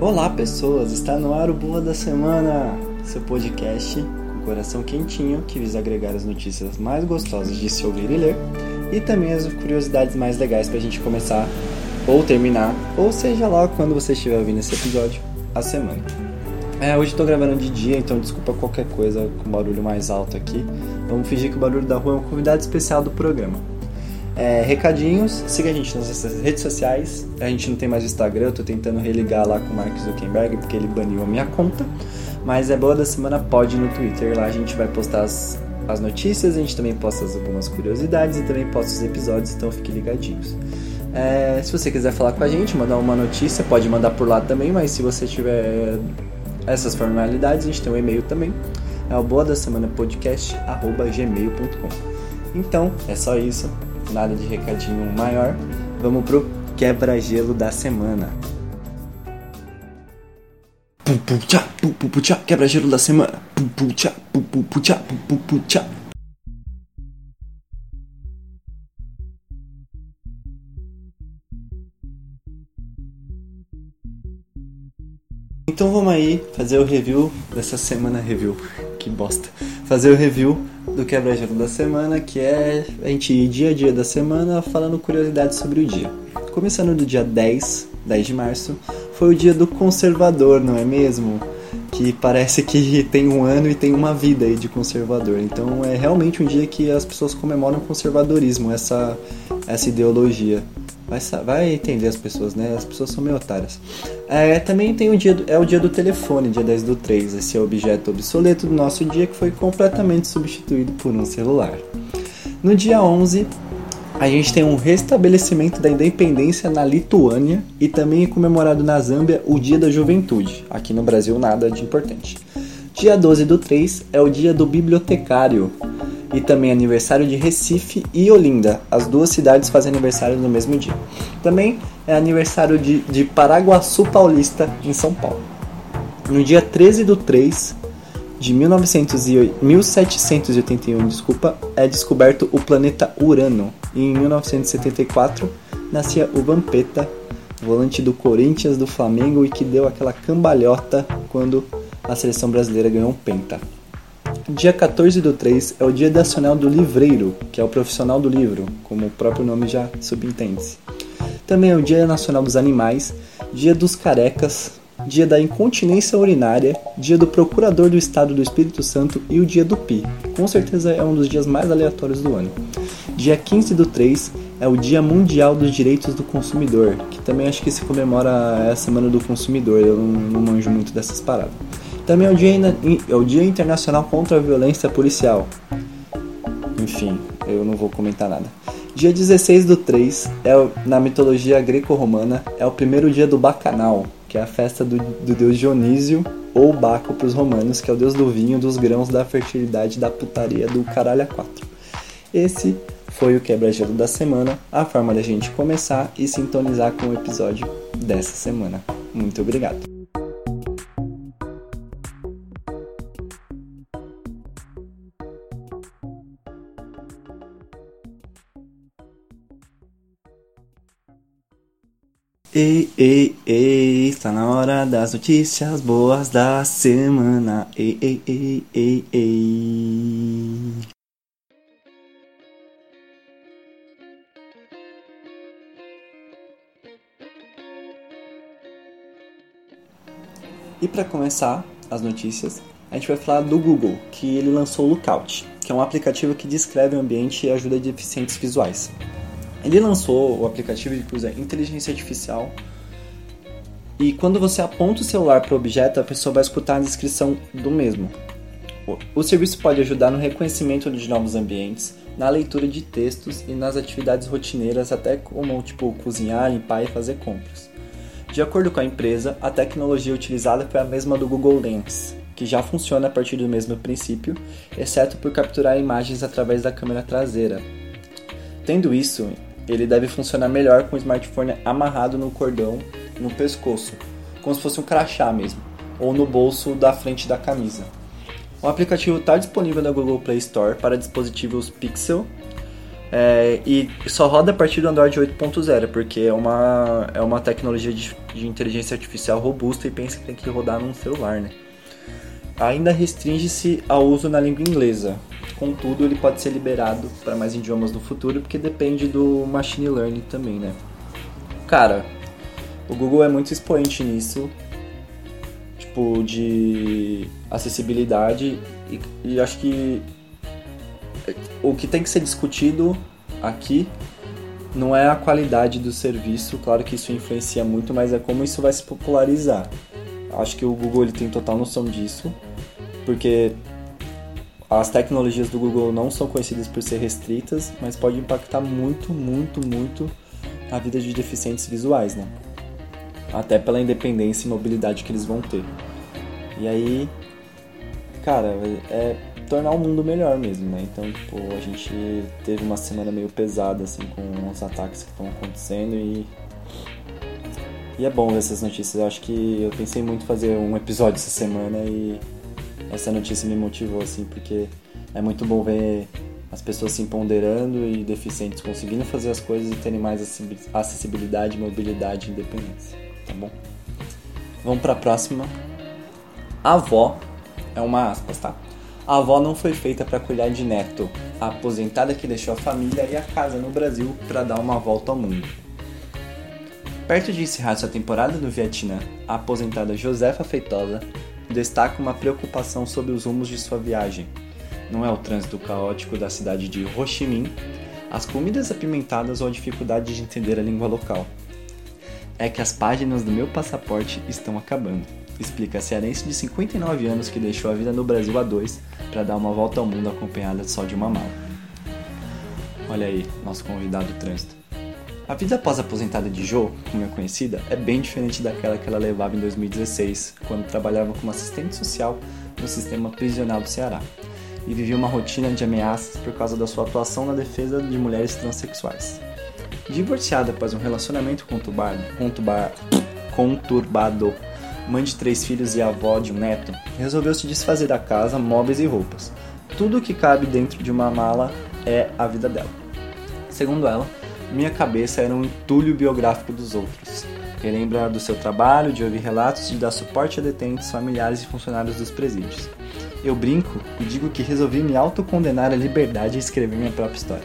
Olá, pessoas! Está no ar o Boa da Semana, seu podcast com coração quentinho que visa agregar as notícias mais gostosas de se ouvir e ler e também as curiosidades mais legais para a gente começar ou terminar, ou seja lá quando você estiver ouvindo esse episódio, a semana. É, hoje estou gravando de dia, então desculpa qualquer coisa com barulho mais alto aqui. Vamos fingir que o barulho da rua é um convidado especial do programa. É, recadinhos, siga a gente nas redes sociais. A gente não tem mais o Instagram, eu tô tentando religar lá com o Mark Zuckerberg porque ele baniu a minha conta. Mas é boa da semana, pode no Twitter. Lá a gente vai postar as, as notícias, a gente também posta algumas curiosidades e também posta os episódios, então fiquem ligadinhos. É, se você quiser falar com a gente, mandar uma notícia, pode mandar por lá também, mas se você tiver essas formalidades, a gente tem um e-mail também. É o boa da semana podcast gmail.com. Então, é só isso nada de recadinho maior, vamos pro quebra-gelo da semana. Quebra-gelo da semana. Então vamos aí fazer o review dessa semana review. Que bosta. Fazer o review do quebra-gelo da semana, que é a gente ir dia a dia da semana falando curiosidades sobre o dia. Começando do dia 10, 10 de março, foi o dia do conservador, não é mesmo? Que parece que tem um ano e tem uma vida aí de conservador. Então é realmente um dia que as pessoas comemoram o conservadorismo, essa, essa ideologia. Vai, vai entender as pessoas, né? As pessoas são meio otárias. É, também tem o dia do, é o dia do telefone, dia 10 do 3. Esse é o objeto obsoleto do nosso dia que foi completamente substituído por um celular. No dia 11, a gente tem um restabelecimento da independência na Lituânia e também é comemorado na Zâmbia o Dia da Juventude. Aqui no Brasil, nada de importante. Dia 12 do 3 é o dia do bibliotecário e também aniversário de Recife e Olinda. As duas cidades fazem aniversário no mesmo dia. Também é aniversário de, de Paraguaçu Paulista, em São Paulo. No dia 13 do 3 de 1781, desculpa, é descoberto o planeta Urano. E em 1974 nascia o Vampeta, volante do Corinthians, do Flamengo e que deu aquela cambalhota quando a seleção brasileira ganhou um penta. Dia 14 do 3 é o Dia Nacional do Livreiro, que é o profissional do livro, como o próprio nome já subentende. Também é o Dia Nacional dos Animais, Dia dos Carecas, Dia da Incontinência Urinária, Dia do Procurador do Estado do Espírito Santo e o Dia do Pi. Com certeza é um dos dias mais aleatórios do ano. Dia 15 do 3 é o Dia Mundial dos Direitos do Consumidor, que também acho que se comemora a Semana do Consumidor, eu não, não manjo muito dessas paradas. Também é o, dia, é o Dia Internacional contra a Violência Policial. Enfim, eu não vou comentar nada. Dia 16 do 3, é, na mitologia greco-romana, é o primeiro dia do Bacanal, que é a festa do, do deus Dionísio, ou Baco para os romanos, que é o deus do vinho, dos grãos, da fertilidade, da putaria, do caralho a quatro. Esse foi o quebra-gelo da semana, a forma da gente começar e sintonizar com o episódio dessa semana. Muito obrigado. Ei, ei, ei, está na hora das notícias boas da semana. Ei, ei, ei, ei, ei. E para começar as notícias, a gente vai falar do Google, que ele lançou o Lookout, que é um aplicativo que descreve o ambiente e ajuda deficientes visuais. Ele lançou o aplicativo que usa inteligência artificial e quando você aponta o celular para o objeto, a pessoa vai escutar a descrição do mesmo. O serviço pode ajudar no reconhecimento de novos ambientes, na leitura de textos e nas atividades rotineiras, até como tipo cozinhar, limpar e fazer compras. De acordo com a empresa, a tecnologia utilizada foi a mesma do Google Lens, que já funciona a partir do mesmo princípio, exceto por capturar imagens através da câmera traseira. Tendo isso, ele deve funcionar melhor com o smartphone amarrado no cordão no pescoço, como se fosse um crachá mesmo, ou no bolso da frente da camisa. O aplicativo está disponível na Google Play Store para dispositivos Pixel, É, e só roda a partir do Android 8.0, porque é uma, é uma tecnologia de, de, inteligência artificial robusta e pensa que tem que rodar num celular, né? Ainda restringe-se ao uso na língua inglesa. Contudo, ele pode ser liberado para mais idiomas no futuro, porque depende do machine learning também, né? Cara, o Google é muito expoente nisso, tipo, de acessibilidade, e, e acho que o que tem que ser discutido aqui não é a qualidade do serviço, claro que isso influencia muito, mas é como isso vai se popularizar. Acho que o Google ele tem total noção disso, porque as tecnologias do Google não são conhecidas por ser restritas, mas pode impactar muito, muito, muito a vida de deficientes visuais, né? Até pela independência e mobilidade que eles vão ter. E aí, cara, é tornar o mundo melhor mesmo, né? Então, tipo, a gente teve uma semana meio pesada, assim, com os ataques que estão acontecendo e. E é bom ver essas notícias. Eu acho que eu pensei muito em fazer um episódio essa semana e essa notícia me motivou, assim, porque é muito bom ver as pessoas se empoderando e deficientes conseguindo fazer as coisas e terem mais acessibilidade, mobilidade e independência, tá bom? Vamos para a próxima. A avó é uma aspas, tá? A avó não foi feita para cuidar de neto, a aposentada que deixou a família e a casa no Brasil para dar uma volta ao mundo. Perto de encerrar sua temporada no Vietnã, a aposentada Josefa Feitosa destaca uma preocupação sobre os rumos de sua viagem. Não é o trânsito caótico da cidade de Ho Chi Minh, as comidas apimentadas ou a dificuldade de entender a língua local. É que as páginas do meu passaporte estão acabando explica a cearense de 59 anos que deixou a vida no Brasil a dois para dar uma volta ao mundo acompanhada só de uma mala. Olha aí, nosso convidado do trânsito. A vida após-aposentada de Jo, como é conhecida, é bem diferente daquela que ela levava em 2016, quando trabalhava como assistente social no sistema prisional do Ceará, e vivia uma rotina de ameaças por causa da sua atuação na defesa de mulheres transexuais. Divorciada após um relacionamento conturbado, conturbado mãe de três filhos e avó de um neto, resolveu se desfazer da casa, móveis e roupas. Tudo o que cabe dentro de uma mala é a vida dela. Segundo ela, minha cabeça era um entulho biográfico dos outros. Relembra do seu trabalho, de ouvir relatos, de dar suporte a detentes, familiares e funcionários dos presídios. Eu brinco e digo que resolvi me autocondenar à liberdade e escrever minha própria história.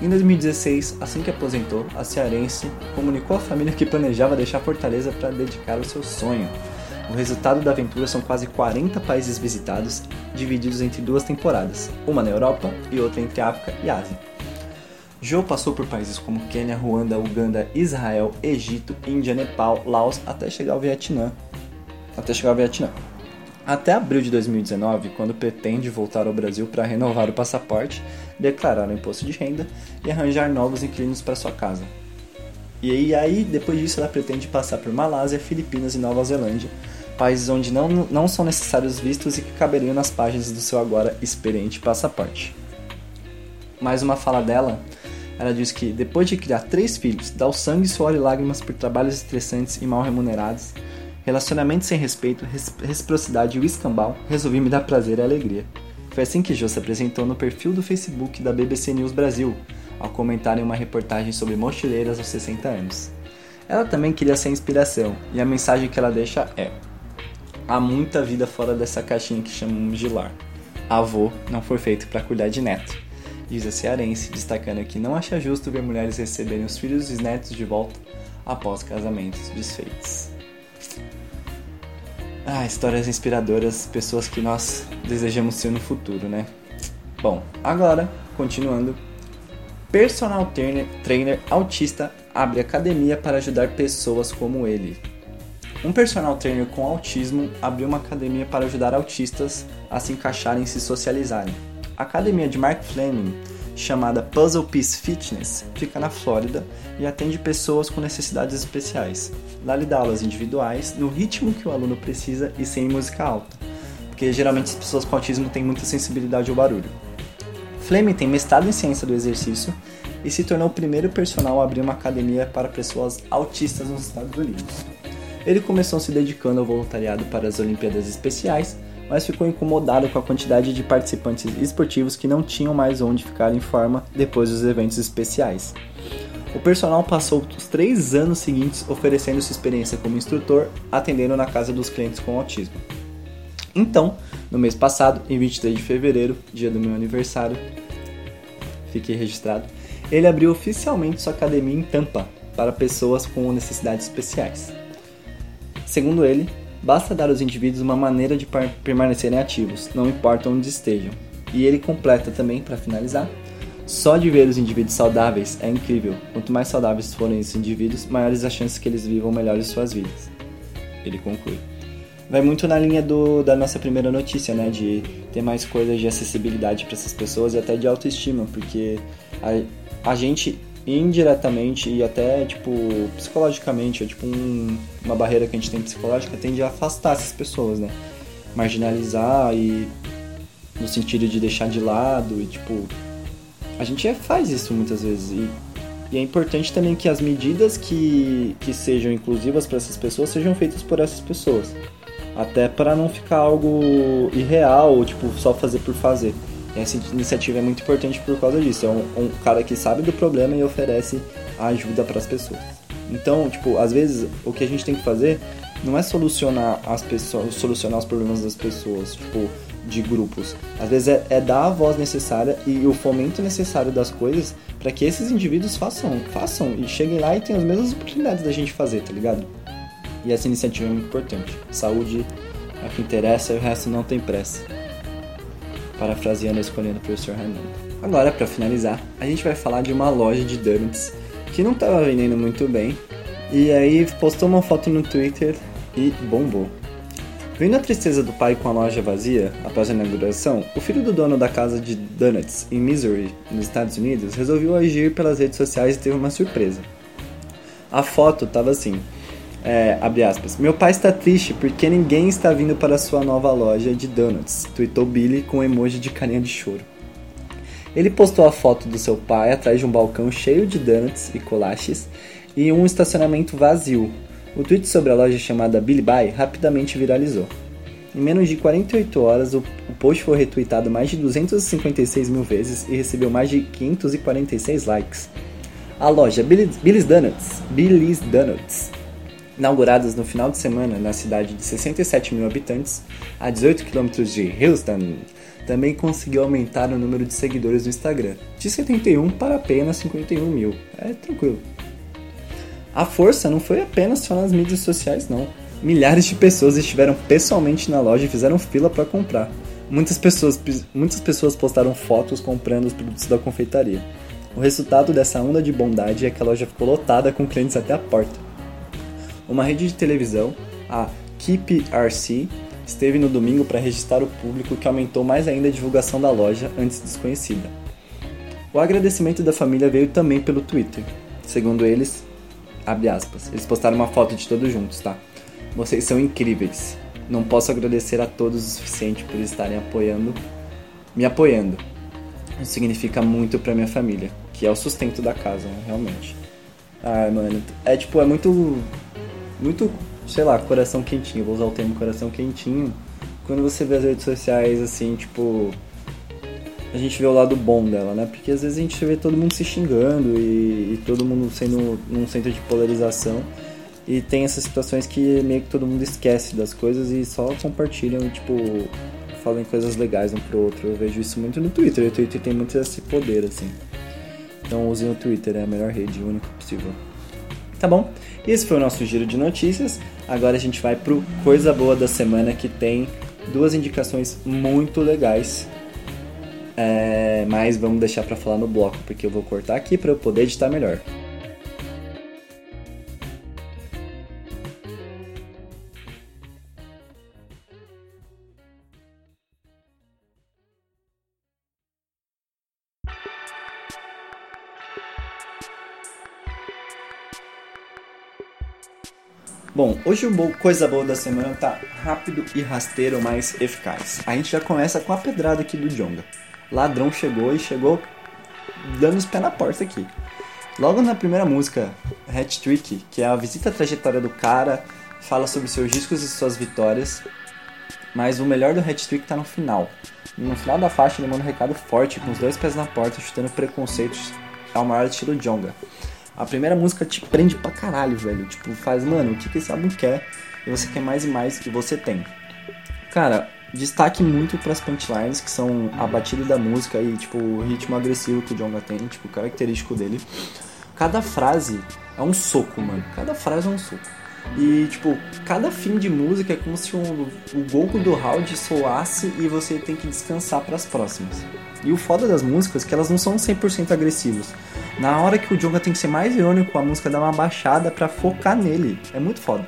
Em 2016, assim que aposentou, a cearense comunicou à família que planejava deixar Fortaleza para dedicar ao seu sonho. O resultado da aventura são quase 40 países visitados, divididos entre duas temporadas, uma na Europa e outra entre África e Ásia. Joe passou por países como Quênia, Ruanda, Uganda, Israel, Egito, Índia, Nepal, Laos, até chegar ao Vietnã. Até chegar ao Vietnã. Até abril de 2019, quando pretende voltar ao Brasil para renovar o passaporte, declarar o imposto de renda e arranjar novos inquilinos para sua casa. E aí, depois disso, ela pretende passar por Malásia, Filipinas e Nova Zelândia, países onde não, não são necessários vistos e que caberiam nas páginas do seu agora experiente passaporte. Mais uma fala dela, ela diz que depois de criar três filhos, dar o sangue, suor e lágrimas por trabalhos estressantes e mal remunerados, Relacionamento sem respeito, reciprocidade e o escambau, resolvi me dar prazer e alegria. Foi assim que Jo se apresentou no perfil do Facebook da BBC News Brasil, ao comentar em uma reportagem sobre mochileiras aos 60 anos. Ela também queria ser inspiração, e a mensagem que ela deixa é: Há muita vida fora dessa caixinha que chamamos de lar. Avô não foi feito para cuidar de neto. Diz a cearense, destacando que não acha justo ver mulheres receberem os filhos e netos de volta após casamentos desfeitos. Ah, histórias inspiradoras, pessoas que nós desejamos ser no futuro, né? Bom, agora, continuando. Personal trainer, trainer autista abre academia para ajudar pessoas como ele. Um personal trainer com autismo abriu uma academia para ajudar autistas a se encaixarem e se socializarem. A academia de Mark Fleming chamada Puzzle Piece Fitness, fica na Flórida e atende pessoas com necessidades especiais. Lá lhe dá aulas individuais, no ritmo que o aluno precisa e sem música alta, porque geralmente as pessoas com autismo têm muita sensibilidade ao barulho. Fleming tem mestrado em ciência do exercício e se tornou o primeiro personal a abrir uma academia para pessoas autistas nos Estados Unidos. Ele começou se dedicando ao voluntariado para as Olimpíadas Especiais, mas ficou incomodado com a quantidade de participantes esportivos que não tinham mais onde ficar em forma depois dos eventos especiais. O personal passou os três anos seguintes oferecendo sua experiência como instrutor, atendendo na casa dos clientes com autismo. Então, no mês passado, em 23 de fevereiro, dia do meu aniversário, fiquei registrado, ele abriu oficialmente sua academia em Tampa para pessoas com necessidades especiais. Segundo ele, basta dar aos indivíduos uma maneira de permanecerem ativos, não importa onde estejam. E ele completa também, para finalizar, só de ver os indivíduos saudáveis é incrível. Quanto mais saudáveis forem esses indivíduos, maiores as chances que eles vivam melhores suas vidas. Ele conclui. Vai muito na linha do, da nossa primeira notícia, né? De ter mais coisas de acessibilidade para essas pessoas e até de autoestima, porque a, a gente indiretamente e até tipo psicologicamente, é tipo um, uma barreira que a gente tem psicológica tende a afastar essas pessoas, né? Marginalizar e no sentido de deixar de lado e tipo a gente é, faz isso muitas vezes. E, e, é importante também que as medidas que, que sejam inclusivas para essas pessoas sejam feitas por essas pessoas. Até para não ficar algo irreal, tipo, só fazer por fazer. Essa iniciativa é muito importante por causa disso. É um, um cara que sabe do problema e oferece ajuda para as pessoas. Então, tipo, às vezes o que a gente tem que fazer não é solucionar as pessoas, solucionar os problemas das pessoas, tipo, de grupos. Às vezes é, é dar a voz necessária e o fomento necessário das coisas para que esses indivíduos façam, façam e cheguem lá e tenham as mesmas oportunidades da gente fazer, tá ligado? E essa iniciativa é muito importante. Saúde é o que interessa e o resto não tem pressa. Parafraseando a escolha do professor Raimundo. Agora, para finalizar, a gente vai falar de uma loja de donuts que não estava vendendo muito bem. E aí postou uma foto no Twitter e bombou. Vendo a tristeza do pai com a loja vazia após a inauguração, o filho do dono da casa de donuts em Missouri, nos Estados Unidos, resolveu agir pelas redes sociais e teve uma surpresa. A foto estava assim: é, abre aspas, meu pai está triste porque ninguém está vindo para sua nova loja de donuts, tweetou Billy com um emoji de carinha de choro. Ele postou a foto do seu pai atrás de um balcão cheio de donuts e colaches e um estacionamento vazio, o tweet sobre a loja chamada Billy Buy rapidamente viralizou. Em menos de 48 horas, o, post foi retweetado mais de 256 mil vezes e recebeu mais de 546 likes. A loja Billy's, Donuts, Billy's Donuts, inauguradas no final de semana na cidade de 67 mil habitantes, a 18 km de Houston, também conseguiu aumentar o número de seguidores no Instagram, de 71 para apenas 51 mil. É tranquilo. A força não foi apenas só nas mídias sociais, não. Milhares de pessoas estiveram pessoalmente na loja e fizeram fila para comprar. Muitas pessoas, muitas pessoas postaram fotos comprando os produtos da confeitaria. O resultado dessa onda de bondade é que a loja ficou lotada com clientes até a porta. Uma rede de televisão, a KPRC, esteve no domingo para registrar o público que aumentou mais ainda a divulgação da loja antes desconhecida. O agradecimento da família veio também pelo Twitter. Segundo eles, Abre aspas. Eles postaram uma foto de todos juntos, tá? Vocês são incríveis. Não posso agradecer a todos o suficiente por estarem apoiando, me apoiando. Isso significa muito pra minha família, que é o sustento da casa, né? realmente. Ah, mano, é tipo, é muito. Muito, sei lá, coração quentinho. Vou usar o termo coração quentinho. Quando você vê as redes sociais assim, tipo a gente vê o lado bom dela, né? Porque às vezes a gente vê todo mundo se xingando e, e todo mundo sendo num centro de polarização. E tem essas situações que meio que todo mundo esquece das coisas e só compartilham e, tipo, falam coisas legais um pro outro. Eu vejo isso muito no Twitter. O Twitter tem muito esse poder, assim. Então usem o Twitter, é a melhor rede, o único possível. Tá bom? Esse foi o nosso giro de notícias. Agora a gente vai pro Coisa Boa da Semana, que tem duas indicações muito legais é, mas vamos deixar para falar no bloco, porque eu vou cortar aqui para eu poder editar melhor. Hoje o Coisa Boa da Semana tá rápido e rasteiro, mas eficaz. A gente já começa com a pedrada aqui do Jonga ladrão chegou e chegou dando os pés na porta aqui. Logo na primeira música, Hat Trick, que é a visita à trajetória do cara, fala sobre seus discos e suas vitórias. Mas o melhor do Hat Trick tá no final. No final da faixa ele manda um recado forte, com os dois pés na porta, chutando preconceitos ao maior estilo Jonga. A primeira música te prende pra caralho, velho. Tipo, faz, mano, o que, que esse álbum quer? E você quer mais e mais, e você tem. Cara, destaque muito para as punchlines, que são a batida da música e, tipo, o ritmo agressivo que o Jonga tem, tipo, característico dele. Cada frase é um soco, mano. Cada frase é um soco. E, tipo, cada fim de música é como se um, o Goku do round soasse e você tem que descansar para as próximas. E o foda das músicas é que elas não são 100% agressivas. Na hora que o Jonga tem que ser mais irônico, a música dá uma baixada para focar nele. É muito foda.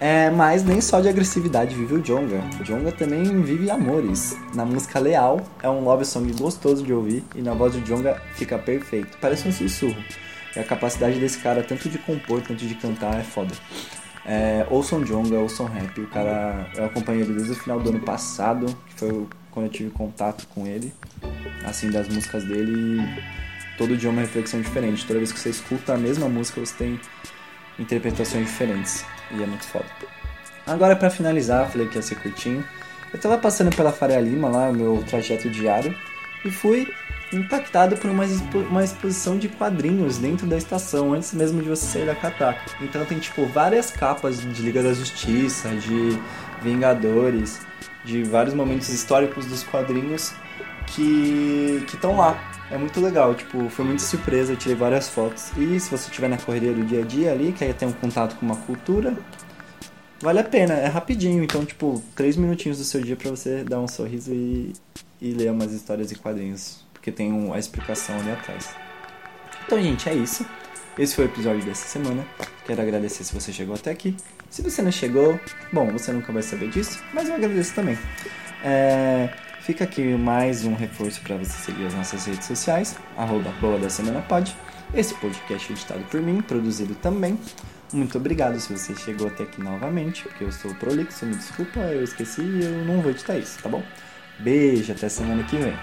É, mas nem só de agressividade vive o Jonga. O Jonga também vive amores. Na música Leal, é um love song gostoso de ouvir e na voz do Jonga fica perfeito. Parece um sussurro. E a capacidade desse cara, tanto de compor quanto de cantar, é foda. É, ouçam Jonga, ouçam rap. O cara, eu acompanhei ele desde o final do ano passado, que foi quando eu tive contato com ele, assim, das músicas dele. E todo dia é uma reflexão diferente. Toda vez que você escuta a mesma música, você tem interpretações diferentes. E é muito foda. Agora, para finalizar, falei que ia ser curtinho. Eu tava passando pela Faria Lima lá, o meu trajeto diário, e fui impactado por uma, expo uma exposição de quadrinhos dentro da estação, antes mesmo de você sair da cataca. Então tem tipo várias capas de Liga da Justiça, de Vingadores, de vários momentos históricos dos quadrinhos que estão lá. É muito legal, tipo, foi muita surpresa, eu tirei várias fotos. E se você estiver na correria do dia a dia ali, quer ter um contato com uma cultura, vale a pena, é rapidinho, então, tipo, três minutinhos do seu dia para você dar um sorriso e, e ler umas histórias e quadrinhos porque tem um, a explicação ali atrás. Então, gente, é isso. Esse foi o episódio dessa semana. Quero agradecer se você chegou até aqui. Se você não chegou, bom, você nunca vai saber disso, mas eu agradeço também. É, fica aqui mais um reforço para você seguir as nossas redes sociais, arroba Boa da Semana Pod. Esse podcast é editado por mim, produzido também. Muito obrigado se você chegou até aqui novamente, porque eu sou prolixo, me desculpa, eu esqueci e eu não vou editar isso, tá bom? Beijo, até semana que vem.